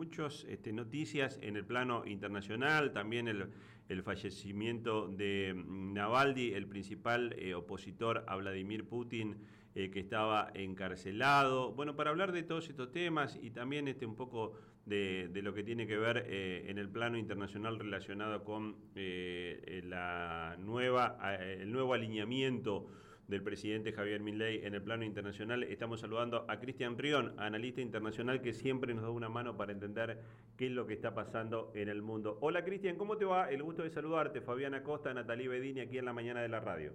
muchas este, noticias en el plano internacional, también el, fallecimiento de mm, Navalny, el principal eh, opositor a Vladimir Putin, eh, que estaba encarcelado. Bueno, para hablar de todos estos temas y también este, un poco de, lo que tiene que ver en el plano internacional relacionado con la nueva, el nuevo alineamiento del presidente Javier Milei en el plano internacional. Estamos saludando a Cristian Rión, analista internacional que siempre nos da una mano para entender qué es lo que está pasando en el mundo. Hola Cristian, ¿cómo te va? El gusto de saludarte. Fabiana Costa, Natalie Bedini, aquí en la mañana de la radio.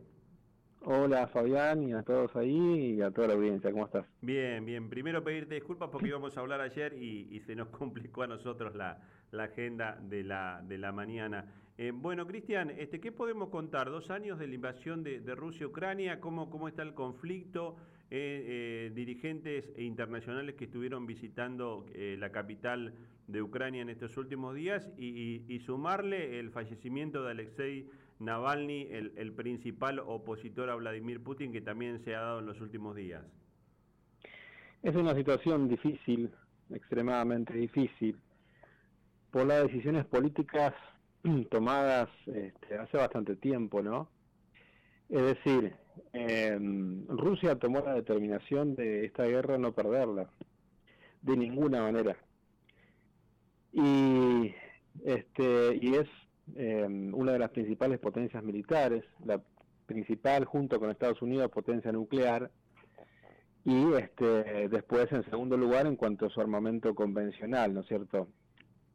Hola Fabián y a todos ahí y a toda la audiencia, ¿cómo estás? Bien, bien. Primero pedirte disculpas porque íbamos a hablar ayer y, se nos complicó a nosotros la, agenda de la, de la mañana. Eh, bueno, Cristian, este, ¿qué podemos contar? Dos años de la invasión de, Rusia a Ucrania, ¿cómo, cómo está el conflicto? Eh, eh, dirigentes internacionales que estuvieron visitando la capital de Ucrania en estos últimos días y, sumarle el fallecimiento de Alexei Navalny, el, principal opositor a Vladimir Putin, que también se ha dado en los últimos días. Es una situación difícil, extremadamente difícil, por las decisiones políticas tomadas este, hace bastante tiempo, ¿no? Es decir, em, Rusia tomó la determinación de esta guerra no perderla, de ninguna manera. Y, este, y es em, una de las principales potencias militares, la principal junto con Estados Unidos potencia nuclear, y este, después en segundo lugar en cuanto a su armamento convencional, ¿no es cierto?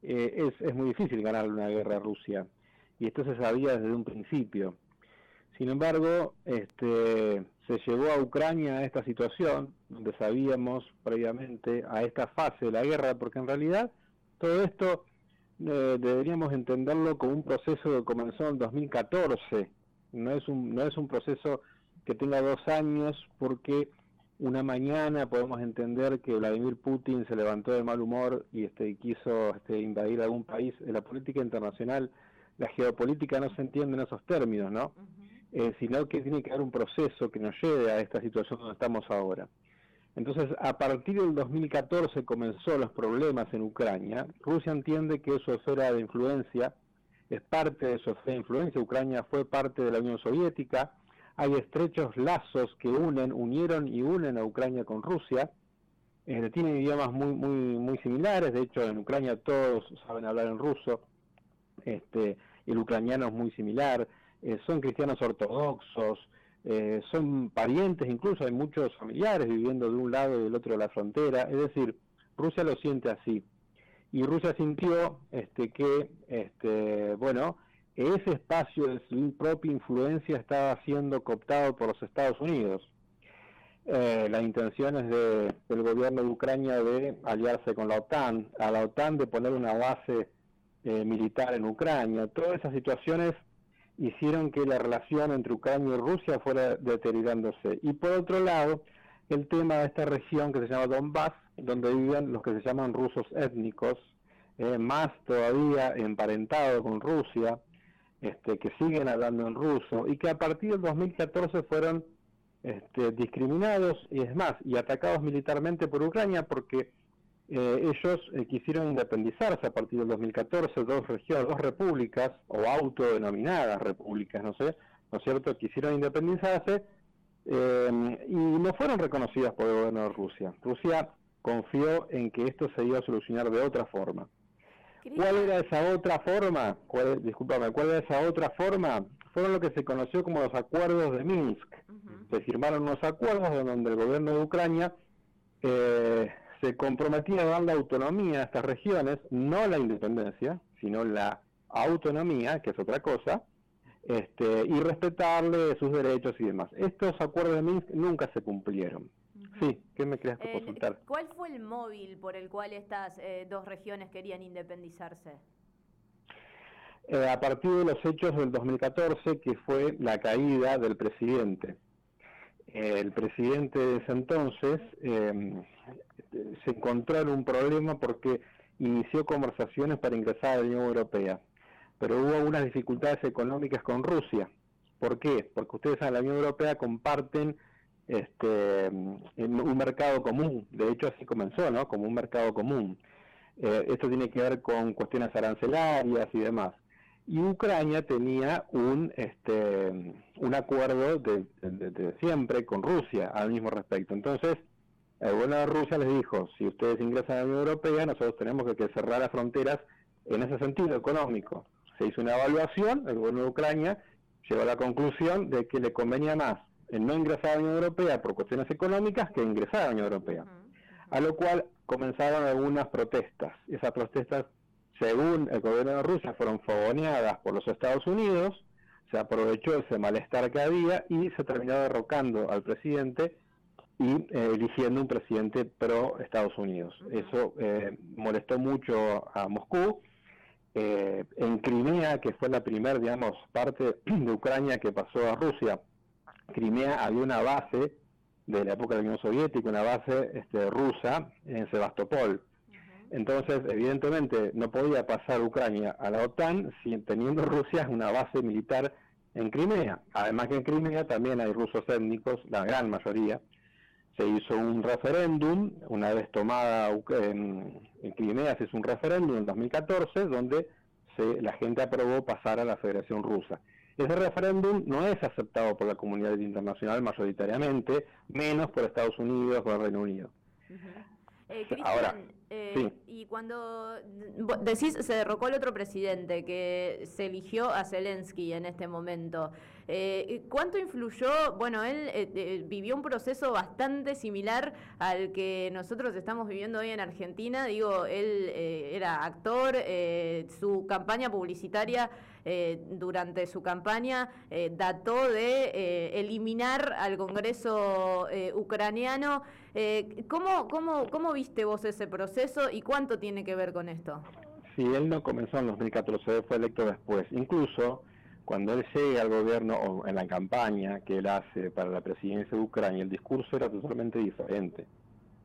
Eh, es, es muy difícil ganar una guerra a Rusia, y esto se sabía desde un principio. Sin embargo, este, se llevó a Ucrania a esta situación, donde sabíamos previamente a esta fase de la guerra, porque en realidad todo esto eh, deberíamos entenderlo como un proceso que comenzó en 2014, no es un, no es un proceso que tenga dos años, porque una mañana podemos entender que Vladimir Putin se levantó de mal humor y este, quiso este, invadir algún país. En la política internacional, la geopolítica no se entiende en esos términos, ¿no? Eh, sino que tiene que haber un proceso que nos lleve a esta situación donde estamos ahora. Entonces, a partir del 2014 comenzó los problemas en Ucrania. Rusia entiende que su esfera de influencia es parte de su esfera de influencia. Ucrania fue parte de la Unión Soviética. Hay estrechos lazos que unen, unieron y unen a Ucrania con Rusia. Eh, tienen idiomas muy, muy, muy similares. De hecho, en Ucrania todos saben hablar en ruso. Este, el ucraniano es muy similar. Eh, son cristianos ortodoxos. Eh, son parientes, incluso hay muchos familiares viviendo de un lado y del otro de la frontera, es decir, Rusia lo siente así. Y Rusia sintió este, que, este, bueno, ese espacio de su propia influencia estaba siendo cooptado por los Estados Unidos. Eh, las intenciones de, del gobierno de Ucrania de aliarse con la OTAN, a la OTAN de poner una base eh, militar en Ucrania, todas esas situaciones hicieron que la relación entre Ucrania y Rusia fuera deteriorándose. Y por otro lado, el tema de esta región que se llama Donbass, donde viven los que se llaman rusos étnicos, eh, más todavía emparentados con Rusia, este, que siguen hablando en ruso y que a partir del 2014 fueron este, discriminados y es más, y atacados militarmente por Ucrania porque eh, ellos eh, quisieron independizarse a partir del 2014, dos regiones, dos repúblicas, o autodenominadas repúblicas, no sé, ¿no es cierto?, quisieron independizarse eh, y no fueron reconocidas por el gobierno de Rusia. Rusia confió en que esto se iba a solucionar de otra forma. ¿Cuál era esa otra forma? ¿Cuál, discúlpame, ¿cuál era esa otra forma? Fueron lo que se conoció como los acuerdos de Minsk. Se firmaron unos acuerdos donde el gobierno de Ucrania eh, se comprometía a dar la autonomía a estas regiones, no la independencia, sino la autonomía, que es otra cosa, este, y respetarle sus derechos y demás. Estos acuerdos de Minsk nunca se cumplieron. Sí, ¿qué me creas que consultar? ¿Cuál fue el móvil por el cual estas eh, dos regiones querían independizarse? Eh, a partir de los hechos del 2014, que fue la caída del presidente. el presidente de ese entonces eh, se encontró en un problema porque inició conversaciones para ingresar a la Unión Europea, pero hubo unas dificultades económicas con Rusia. ¿Por qué? Porque ustedes en la Unión Europea comparten este, un mercado común, de hecho así comenzó, ¿no? Como un mercado común. Eh, esto tiene que ver con cuestiones arancelarias y demás. Y Ucrania tenía un, este, un acuerdo de, siempre con Rusia al mismo respecto. Entonces, el gobierno de Rusia les dijo, si ustedes ingresan a la Unión Europea, nosotros tenemos que cerrar las fronteras en ese sentido económico. Se hizo una evaluación, el gobierno de Ucrania llegó a la conclusión de que le convenía más en no ingresar a la Unión Europea por cuestiones económicas que ingresar a la Unión Europea. A lo cual comenzaron algunas protestas. Esas protestas, según el gobierno de Rusia, fueron fogoneadas por los Estados Unidos, se aprovechó ese malestar que había y se terminó derrocando al presidente y eh, eligiendo un presidente pro Estados Unidos. Eso eh, molestó mucho a Moscú. Eh, en Crimea, que fue la primera, digamos, parte de Ucrania que pasó a Rusia, Crimea había una base de la época de la Unión Soviética, una base este, rusa en Sebastopol. Entonces, evidentemente, no podía pasar Ucrania a la OTAN sin teniendo Rusia una base militar en Crimea. Además que en Crimea también hay rusos étnicos, la gran mayoría. Se hizo un referéndum, una vez tomada en, Crimea se hizo un referéndum en 2014, donde se, la gente aprobó pasar a la Federación Rusa. Ese referéndum no es aceptado por la comunidad internacional mayoritariamente, menos por Estados Unidos o el Reino Unido. Eh, Ahora, eh, y cuando decís se derrocó el otro presidente que se eligió a Zelensky en este momento, eh, ¿cuánto influyó? Bueno, él vivió un proceso bastante similar al que nosotros estamos viviendo hoy en Argentina. Digo, él era actor, su campaña publicitaria eh, durante su campaña eh, dató de eh, eliminar al Congreso ucraniano. ¿cómo, cómo, ¿Cómo viste vos ese proceso y cuánto tiene que ver con esto? Sí, él no comenzó en 2014, fue electo después. Incluso cuando él llega al gobierno o en la campaña que él hace para la presidencia de Ucrania, el discurso era totalmente diferente.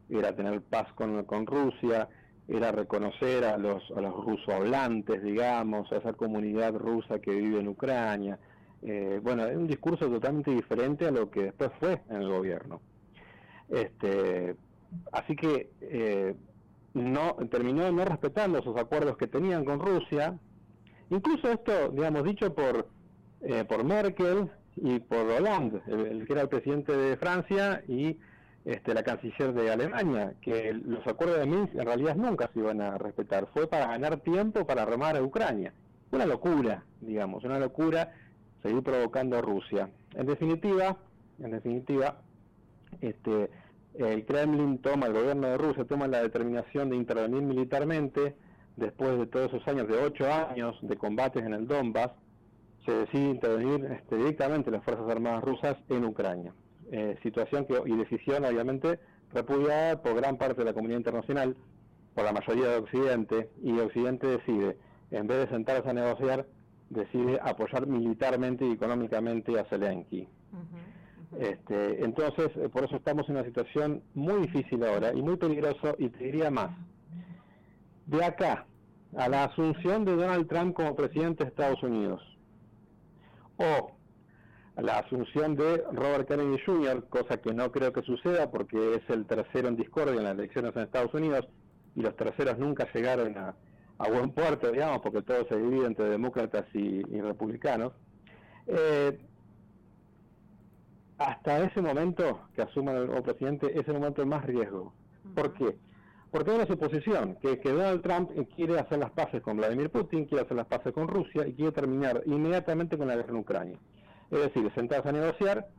Era tener paz con, Rusia, era reconocer a los, a los rusohablantes, digamos, a esa comunidad rusa que vive en Ucrania. Eh, bueno, es un discurso totalmente diferente a lo que después fue en el gobierno. Este, así que eh, no terminó no respetando esos acuerdos que tenían con Rusia. Incluso esto, digamos, dicho por, eh, por Merkel y por Hollande, el que era el presidente de Francia y este, la canciller de Alemania, que los acuerdos de Minsk en realidad nunca se iban a respetar, fue para ganar tiempo para remar a Ucrania. Una locura, digamos, una locura seguir provocando a Rusia. En definitiva, en definitiva, este, el Kremlin toma, el gobierno de Rusia toma la determinación de intervenir militarmente después de todos esos años, de ocho años de combates en el Donbass, se decide intervenir este, directamente las Fuerzas Armadas rusas en Ucrania. Eh, situación que, y decisión obviamente repudiada por gran parte de la comunidad internacional, por la mayoría de Occidente, y Occidente decide, en vez de sentarse a negociar, decide apoyar militarmente y económicamente a Zelensky. Este, entonces, eh, por eso estamos en una situación muy difícil ahora y muy peligroso, y te diría más. De acá a la asunción de Donald Trump como presidente de Estados Unidos, o la asunción de Robert Kennedy Jr., cosa que no creo que suceda porque es el tercero en discordia en las elecciones en Estados Unidos y los terceros nunca llegaron a, buen puerto, digamos, porque todo se divide entre demócratas y, republicanos. Eh, hasta ese momento que asuma el nuevo presidente es el momento de más riesgo. ¿Por qué? Porque hay una suposición, que, Donald Trump quiere hacer las paces con Vladimir Putin, quiere hacer las paces con Rusia y quiere terminar inmediatamente con la guerra en Ucrania. Es decir, sentarse a negociar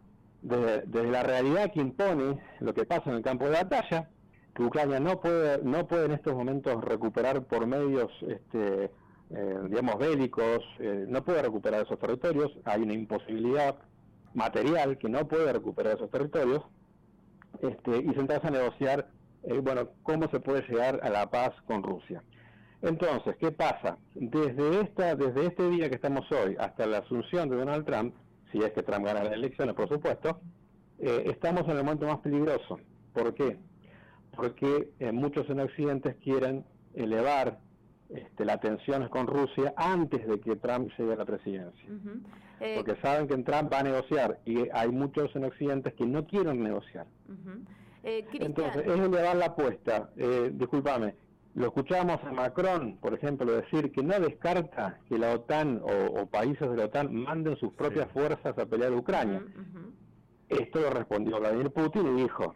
desde, la realidad que impone lo que pasa en el campo de batalla, que Ucrania no puede, no puede en estos momentos recuperar por medios, este, eh, digamos, bélicos, eh, no puede recuperar esos territorios, hay una imposibilidad material que no puede recuperar esos territorios, este, y sentarse a negociar, eh, bueno, cómo se puede llegar a la paz con Rusia. Entonces, ¿qué pasa? Desde, esta, desde este día que estamos hoy hasta la asunción de Donald Trump, si es que Trump gana las elecciones, por supuesto, eh, estamos en el momento más peligroso. ¿Por qué? Porque eh, muchos en Occidente quieren elevar este, las tensiones con Rusia antes de que Trump llegue a la presidencia. Eh, Porque saben que Trump va a negociar y hay muchos en Occidente que no quieren negociar. Entonces, es elevar la apuesta, discúlpame, lo escuchábamos a Macron, por ejemplo, decir que no descarta que la OTAN o, países de la OTAN manden sus propias fuerzas a pelear a Ucrania. Esto lo respondió Vladimir Putin y dijo,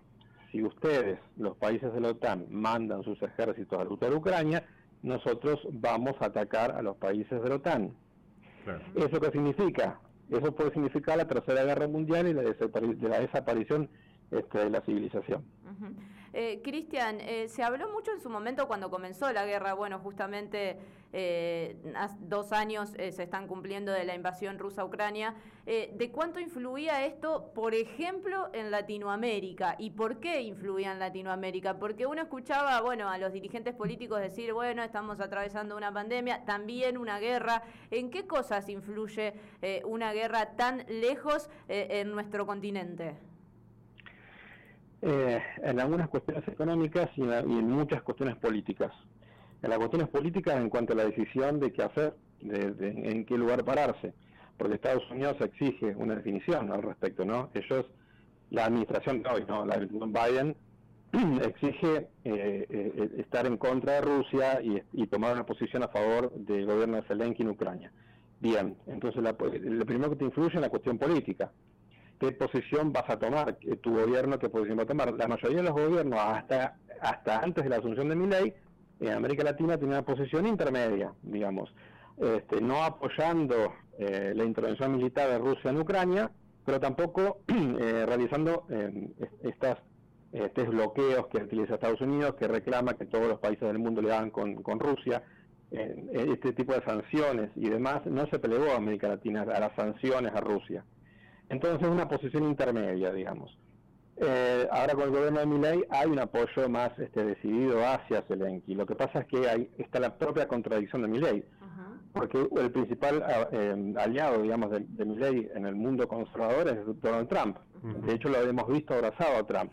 si ustedes, los países de la OTAN, mandan sus ejércitos a luchar a Ucrania, nosotros vamos a atacar a los países de la OTAN. ¿Eso qué significa? Eso puede significar la Tercera Guerra Mundial y la, desaparición este, la civilización. Eh, Cristian, eh, se habló mucho en su momento cuando comenzó la guerra, bueno, justamente eh, dos años eh, se están cumpliendo de la invasión rusa a Ucrania, de cuánto influía esto, por ejemplo, en Latinoamérica y por qué influía en Latinoamérica, porque uno escuchaba, bueno, a los dirigentes políticos decir, bueno, estamos atravesando una pandemia, también una guerra, ¿en qué cosas influye una guerra tan lejos en nuestro continente? Eh, en algunas cuestiones económicas y en, muchas cuestiones políticas. En las cuestiones políticas en cuanto a la decisión de qué hacer, de, en qué lugar pararse, porque Estados Unidos exige una definición al respecto, ¿no? Ellos, la administración de hoy, ¿no? La Biden exige eh, eh, estar en contra de Rusia y, tomar una posición a favor del gobierno de Zelensky en Ucrania. Bien, entonces la, lo primero que te influye es la cuestión política qué posición vas a tomar, tu gobierno qué posición va a tomar. La mayoría de los gobiernos, hasta, hasta antes de la asunción de mi ley, en América Latina tenía una posición intermedia, digamos, este, no apoyando eh, la intervención militar de Rusia en Ucrania, pero tampoco eh, realizando eh, estas, estos bloqueos que utiliza Estados Unidos, que reclama que todos los países del mundo le hagan con, con Rusia. este tipo de sanciones y demás no se plegó a América Latina a las sanciones a Rusia. Entonces, una posición intermedia, digamos. Eh, ahora con el gobierno de Milei hay un apoyo más este, decidido hacia Zelensky. Lo que pasa es que hay, está la propia contradicción de Milei, porque el principal ah, eh, aliado, digamos, de, de Milei en el mundo conservador es Donald Trump. De hecho, lo hemos visto abrazado a Trump.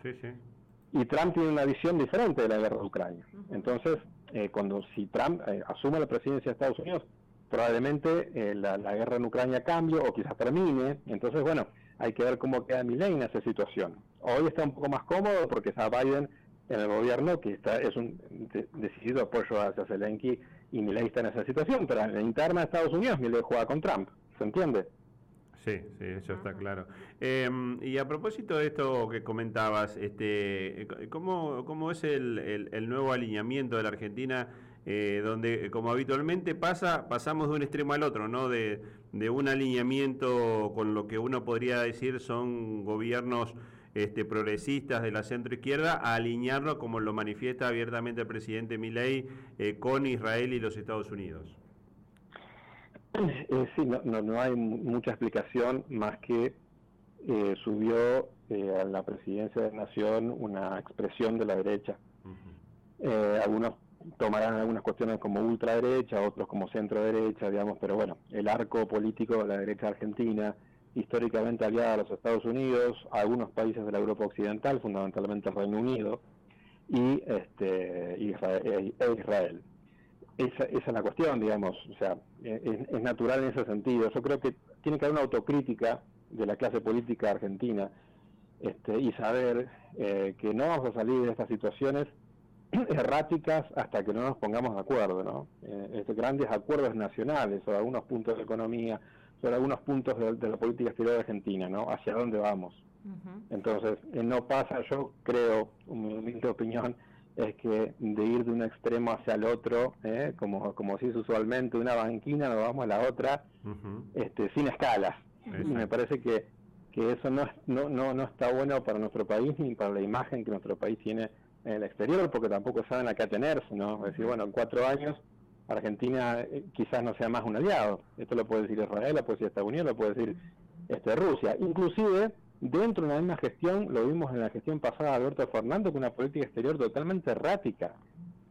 Y Trump tiene una visión diferente de la guerra de Ucrania. Entonces, eh, cuando si Trump asume la presidencia de Estados Unidos, probablemente eh, la, guerra en Ucrania cambie o quizás termine. Entonces, bueno, hay que ver cómo queda Milei en esa situación. Hoy está un poco más cómodo porque está Biden en el gobierno, que está es un decidido apoyo hacia Zelensky y Milei está en esa situación, pero en la interna de Estados Unidos Milei juega con Trump, ¿se entiende? Sí, sí, eso está claro. Em, y a propósito de esto que comentabas, este, ¿cómo, cómo es el, el nuevo alineamiento de la Argentina eh, donde eh, como habitualmente pasa, pasamos de un extremo al otro, ¿no? De, un alineamiento con lo que uno podría decir son gobiernos este, progresistas de la centro izquierda a alinearlo como lo manifiesta abiertamente el presidente Milei eh, con Israel y los Estados Unidos. sí, no, no, hay mucha explicación más que subió a la presidencia de la Nación una expresión de la derecha. algunos tomarán algunas cuestiones como ultraderecha, otros como centro derecha, digamos, pero bueno, el arco político de la derecha argentina, históricamente aliada a los Estados Unidos, a algunos países de la Europa Occidental, fundamentalmente el Reino Unido, y este, Israel, e Israel. Esa, esa, es la cuestión, digamos, o sea, es, natural en ese sentido. Yo creo que tiene que haber una autocrítica de la clase política argentina este, y saber eh, que no vamos a salir de estas situaciones erráticas hasta que no nos pongamos de acuerdo, ¿no? Eh, este, grandes acuerdos nacionales sobre algunos puntos de la economía, sobre algunos puntos de, la política exterior argentina, ¿no? Hacia dónde vamos. Entonces, eh, no pasa, yo creo, mi opinión, es que de ir de un extremo hacia el otro, ¿eh? como, como se dice usualmente, una banquina, nos vamos a la otra, este, sin escalas. Y me parece que, que eso no, no, no, no está bueno para nuestro país ni para la imagen que nuestro país tiene en el exterior porque tampoco saben a qué atenerse, ¿no? Es decir, bueno, en cuatro años Argentina eh, quizás no sea más un aliado. Esto lo puede decir Israel, lo puede decir Estados Unidos, lo puede decir este, Rusia. Inclusive, dentro de la misma gestión, lo vimos en la gestión pasada de Alberto Fernando, con una política exterior totalmente errática,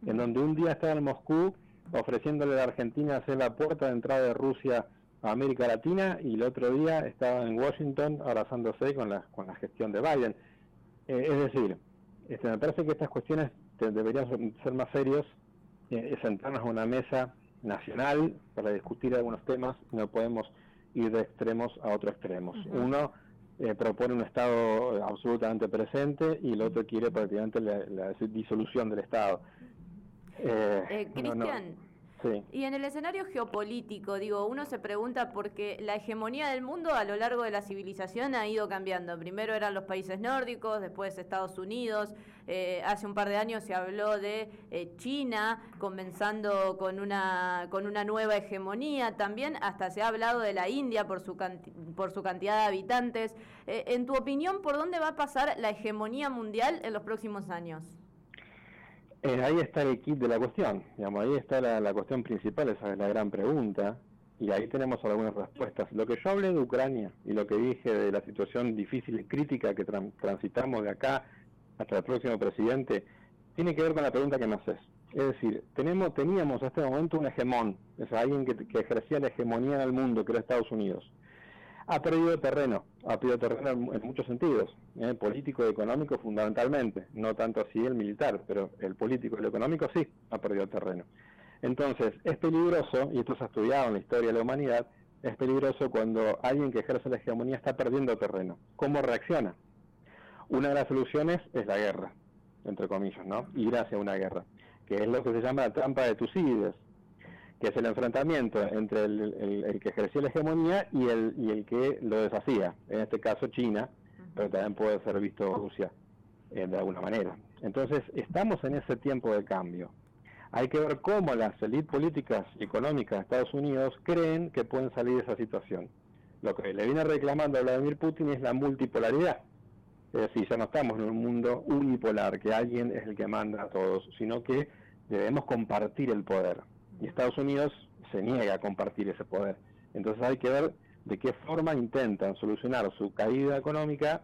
en donde un día estaba en Moscú ofreciéndole a la Argentina hacer la puerta de entrada de Rusia a América Latina y el otro día estaba en Washington abrazándose con la, con la gestión de Biden. Eh, es decir, este, me parece que estas cuestiones deberían ser más serios, eh, sentarnos a una mesa nacional para discutir algunos temas, no podemos ir de extremos a otros extremos. Uno eh, propone un Estado absolutamente presente y el otro quiere prácticamente la, disolución del Estado. Eh, Cristian, y en el escenario geopolítico, digo, uno se pregunta por qué la hegemonía del mundo a lo largo de la civilización ha ido cambiando. Primero eran los países nórdicos, después Estados Unidos. Eh, hace un par de años se habló de eh, China comenzando con una con una nueva hegemonía. También hasta se ha hablado de la India por su por su cantidad de habitantes. Eh, en tu opinión, ¿por dónde va a pasar la hegemonía mundial en los próximos años? Eh, ahí está el kit de la cuestión, digamos, ahí está la, cuestión principal, esa es la gran pregunta, y ahí tenemos algunas respuestas. Lo que yo hablé de Ucrania y lo que dije de la situación difícil y crítica que transitamos de acá hasta el próximo presidente, tiene que ver con la pregunta que me haces. Es decir, tenemos, teníamos hasta este momento un hegemón, es alguien que, que ejercía la hegemonía en el mundo, que era Estados Unidos ha perdido terreno, ha perdido terreno en, muchos sentidos, ¿eh? político y económico fundamentalmente, no tanto así el militar, pero el político y el económico sí ha perdido terreno. Entonces, es peligroso, y esto se ha estudiado en la historia de la humanidad, es peligroso cuando alguien que ejerce la hegemonía está perdiendo terreno. ¿Cómo reacciona? Una de las soluciones es la guerra, entre comillas, ¿no? Ir hacia una guerra, que es lo que se llama la trampa de Tucídides, que es el enfrentamiento entre el, que ejercía la hegemonía y el, y el que lo deshacía, en este caso China, pero también puede ser visto Rusia eh, de alguna manera. Entonces, estamos en ese tiempo de cambio. Hay que ver cómo las élites políticas y económicas de Estados Unidos creen que pueden salir de esa situación. Lo que le viene reclamando a Vladimir Putin es la multipolaridad. Es decir, ya no estamos en un mundo unipolar, que alguien es el que manda a todos, sino que debemos compartir el poder y Estados Unidos se niega a compartir ese poder. Entonces hay que ver de qué forma intentan solucionar su caída económica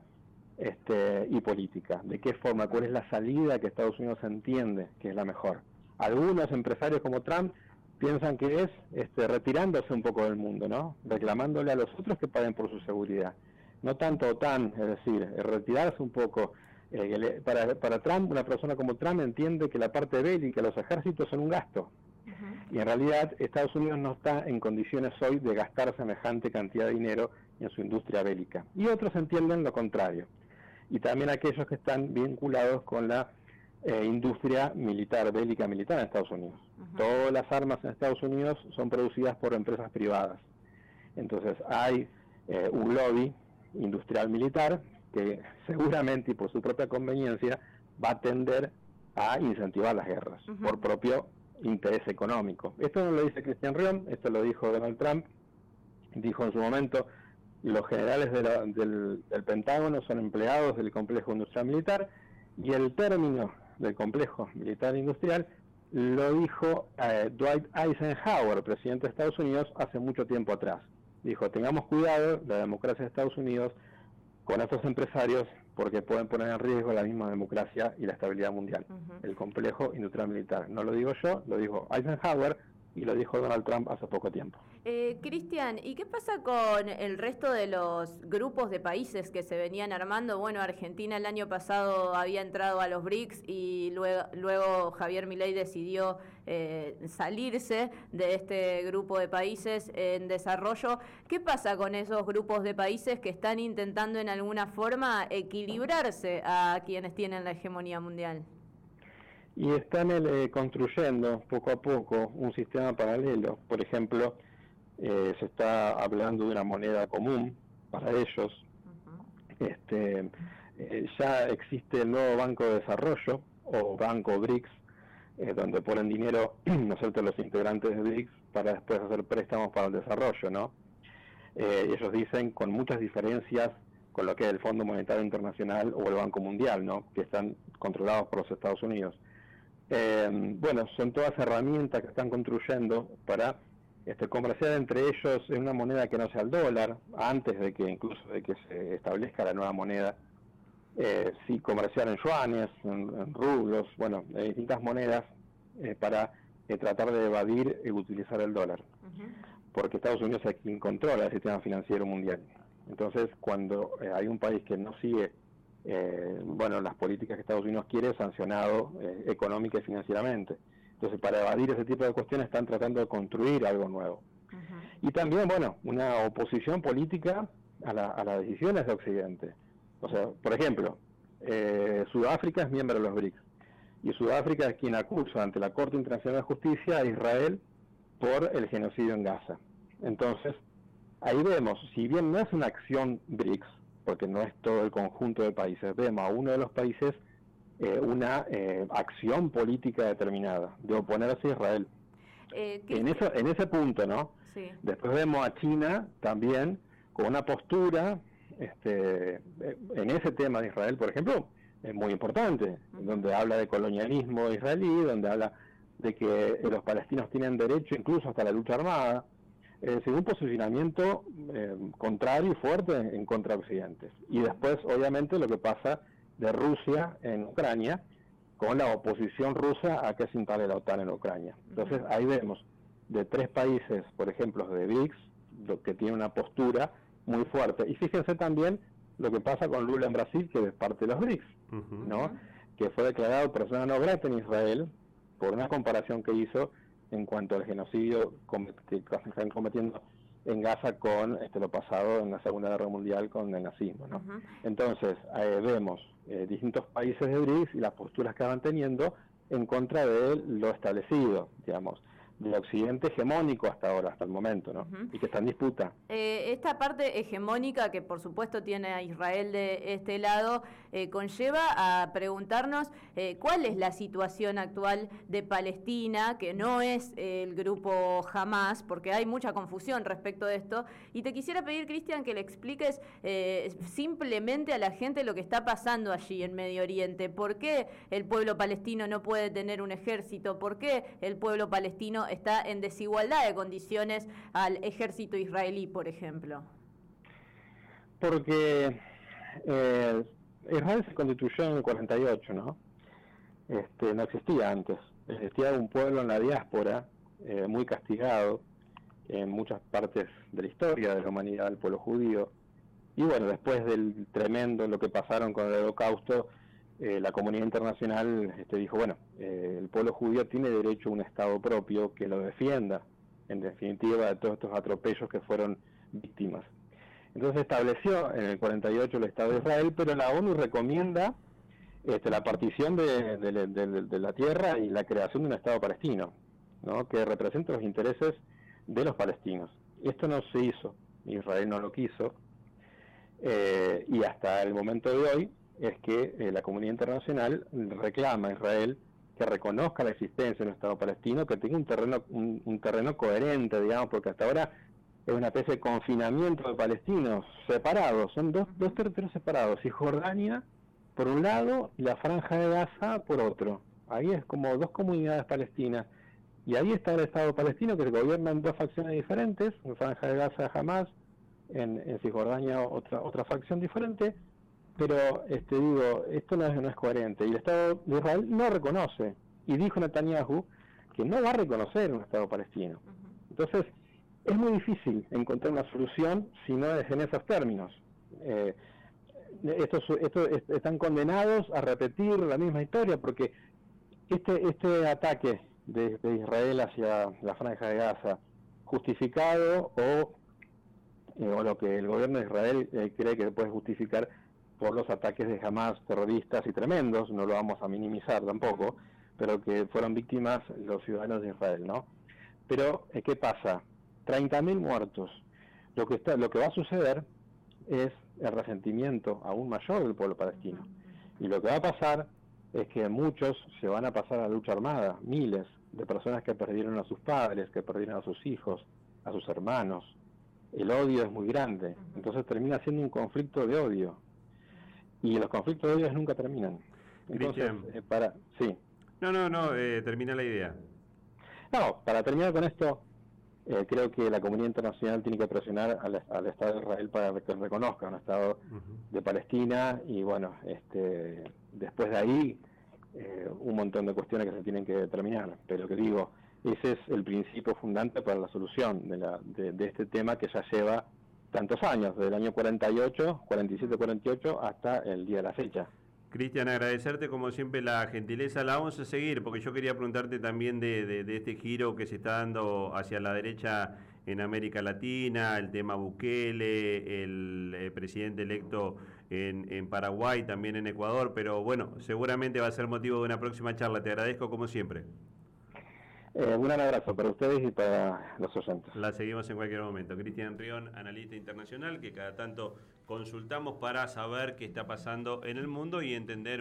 este, y política, de qué forma, cuál es la salida que Estados Unidos entiende que es la mejor. Algunos empresarios como Trump piensan que es este, retirándose un poco del mundo, ¿no? reclamándole a los otros que paguen por su seguridad. No tanto OTAN, es decir, retirarse un poco. Eh, para, para Trump, una persona como Trump entiende que la parte bélica, los ejércitos son un gasto, y en realidad Estados Unidos no está en condiciones hoy de gastar semejante cantidad de dinero en su industria bélica. Y otros entienden lo contrario. Y también aquellos que están vinculados con la eh, industria militar, bélica militar en Estados Unidos. Todas las armas en Estados Unidos son producidas por empresas privadas. Entonces hay eh, un lobby industrial militar que seguramente y por su propia conveniencia va a tender a incentivar las guerras por propio interés económico. Esto no lo dice Christian Rion, esto lo dijo Donald Trump, dijo en su momento, los generales del, Pentágono son empleados del complejo industrial militar y el término del complejo militar industrial lo dijo eh, Dwight Eisenhower, presidente de Estados Unidos, hace mucho tiempo atrás. Dijo, tengamos cuidado, la democracia de Estados Unidos, con estos empresarios porque pueden poner en riesgo la misma democracia y la estabilidad mundial. El complejo industrial militar. No lo digo yo, lo dijo Eisenhower y lo dijo Donald Trump hace poco tiempo. Eh, Cristian, ¿y qué pasa con el resto de los grupos de países que se venían armando? Bueno, Argentina el año pasado había entrado a los BRICS y luego, Javier Milei decidió eh, salirse de este grupo de países en desarrollo. ¿Qué pasa con esos grupos de países que están intentando en alguna forma equilibrarse a quienes tienen la hegemonía mundial? Y están eh, construyendo poco a poco un sistema paralelo. Por ejemplo, eh, se está hablando de una moneda común para ellos. este, eh, ya existe el nuevo Banco de Desarrollo o Banco BRICS, eh, donde ponen dinero, ¿no los integrantes de BRICS para después hacer préstamos para el desarrollo, ¿no? ellos dicen con muchas diferencias con lo que es el Fondo Monetario Internacional o el Banco Mundial, ¿no? Que están controlados por los Estados Unidos. Bueno, son todas herramientas que están construyendo para este, comerciar entre ellos en una moneda que no sea el dólar, antes de que incluso de que se establezca la nueva moneda, eh, sí comerciar en yuanes, en, rublos, bueno, en distintas monedas eh, para eh, tratar de evadir y utilizar el dólar, porque Estados Unidos es quien controla el sistema financiero mundial. Entonces, cuando eh, hay un país que no sigue bueno, las políticas que Estados Unidos quiere, sancionado económica y financieramente. Entonces, para evadir ese tipo de cuestiones están tratando de construir algo nuevo. Y también, bueno, una oposición política a, las decisiones de Occidente. O sea, por ejemplo, eh, Sudáfrica es miembro de los BRICS. y Sudáfrica es quien acusa ante la Corte Internacional de Justicia a Israel por el genocidio en Gaza. Entonces, ahí vemos, si bien no es una acción BRICS, porque no es todo el conjunto de países, vemos a uno de los países eh, una eh, acción política determinada de oponerse a Israel. Eh, en, eso, en ese punto, ¿no? Después vemos a China también con una postura este, en ese tema de Israel, por ejemplo, es muy importante, donde habla de colonialismo israelí, donde habla de que los palestinos tienen derecho incluso hasta la lucha armada, eh, un posicionamiento eh, contrario y fuerte en, contra de Occidente. Y después, obviamente, lo que pasa de Rusia en Ucrania, con la oposición rusa a que se instale la OTAN en Ucrania. Entonces, ahí vemos de tres países, por ejemplo, de BRICS, que tiene una postura muy fuerte. Y fíjense también lo que pasa con Lula en Brasil, que es parte de los BRICS, ¿no? que fue declarado persona no grata en Israel por una comparación que hizo en cuanto al genocidio que están cometiendo en Gaza con este, lo pasado en la Segunda Guerra Mundial con el nazismo. ¿no? Entonces, eh, vemos eh, distintos países de BRICS y las posturas que van teniendo en contra de lo establecido, digamos de Occidente hegemónico hasta ahora, hasta el momento, ¿no? Y que está en disputa. Eh, esta parte hegemónica que por supuesto tiene a Israel de este lado, eh, conlleva a preguntarnos eh, cuál es la situación actual de Palestina, que no es el grupo Hamas, porque hay mucha confusión respecto de esto. Y te quisiera pedir, Cristian, que le expliques simplemente a la gente lo que está pasando allí en Medio Oriente. ¿Por qué el pueblo palestino no puede tener un ejército? ¿Por qué el pueblo palestino está en desigualdad de condiciones al ejército israelí, por ejemplo? Porque eh, Israel se constituyó en el 48, ¿no? Este, no existía antes. Existía un pueblo en la diáspora eh, muy castigado en muchas partes de la historia de la humanidad, el pueblo judío. Y bueno, después del tremendo, lo que pasaron con el holocausto, eh, la comunidad internacional este, dijo, bueno, eh, el pueblo judío tiene derecho a un Estado propio que lo defienda, en definitiva, de todos estos atropellos que fueron víctimas. Entonces estableció en el 48 el Estado de Israel, pero la ONU recomienda este, la partición de, la tierra y la creación de un Estado palestino, ¿no? que represente los intereses de los palestinos. Esto no se hizo, Israel no lo quiso, eh, y hasta el momento de hoy es que eh, la comunidad internacional reclama a Israel que reconozca la existencia de un Estado palestino, que tenga un terreno, un, terreno coherente, digamos, porque hasta ahora es una especie de confinamiento de palestinos separados, son dos, dos territorios separados, y Jordania por un lado y la franja de Gaza por otro. Ahí es como dos comunidades palestinas. Y ahí está el Estado palestino que gobierna en dos facciones diferentes, en franja de Gaza jamás, en, en Cisjordania otra, otra facción diferente, pero este digo, esto no es, no es coherente. Y el Estado de Israel no reconoce. Y dijo Netanyahu que no va a reconocer un Estado palestino. Entonces, es muy difícil encontrar una solución si no es en esos términos. Eh, estos, están condenados a repetir la misma historia porque este, este ataque de, Israel hacia la franja de Gaza, justificado o, eh, o lo que el gobierno de Israel eh, cree que puede justificar, por los ataques de Hamas terroristas y tremendos, no lo vamos a minimizar tampoco, pero que fueron víctimas los ciudadanos de Israel, ¿no? Pero, ¿qué pasa? 30.000 muertos. Lo que, está, lo que va a suceder es el resentimiento aún mayor del pueblo palestino. Y lo que va a pasar es que muchos se van a pasar a la lucha armada, miles de personas que perdieron a sus padres, que perdieron a sus hijos, a sus hermanos. El odio es muy grande, entonces termina siendo un conflicto de odio, y los conflictos de ellos nunca terminan. Entonces, eh, para, sí. No, no, no, eh, termina la idea. No, para terminar con esto, eh, creo que la comunidad internacional tiene que presionar al, Estado de Israel para que reconozca un Estado de Palestina y bueno, este, después de ahí un montón de cuestiones que se tienen que determinar. Pero que digo, ese es el principio fundante para la solución de, la, de este tema que ya lleva tantos años, desde el año 48, 47-48 hasta el día de la fecha. Cristian, agradecerte como siempre la gentileza. La vamos a seguir porque yo quería preguntarte también de, este giro que se está dando hacia la derecha en América Latina, el tema Bukele, el, eh, presidente electo en, en, Paraguay, también en Ecuador, pero bueno, seguramente va a ser motivo de una próxima charla. Te agradezco como siempre. Eh, un abrazo para ustedes y para los oyentes. La seguimos en cualquier momento. Cristian Rión, analista internacional, que cada tanto consultamos para saber qué está pasando en el mundo y entender un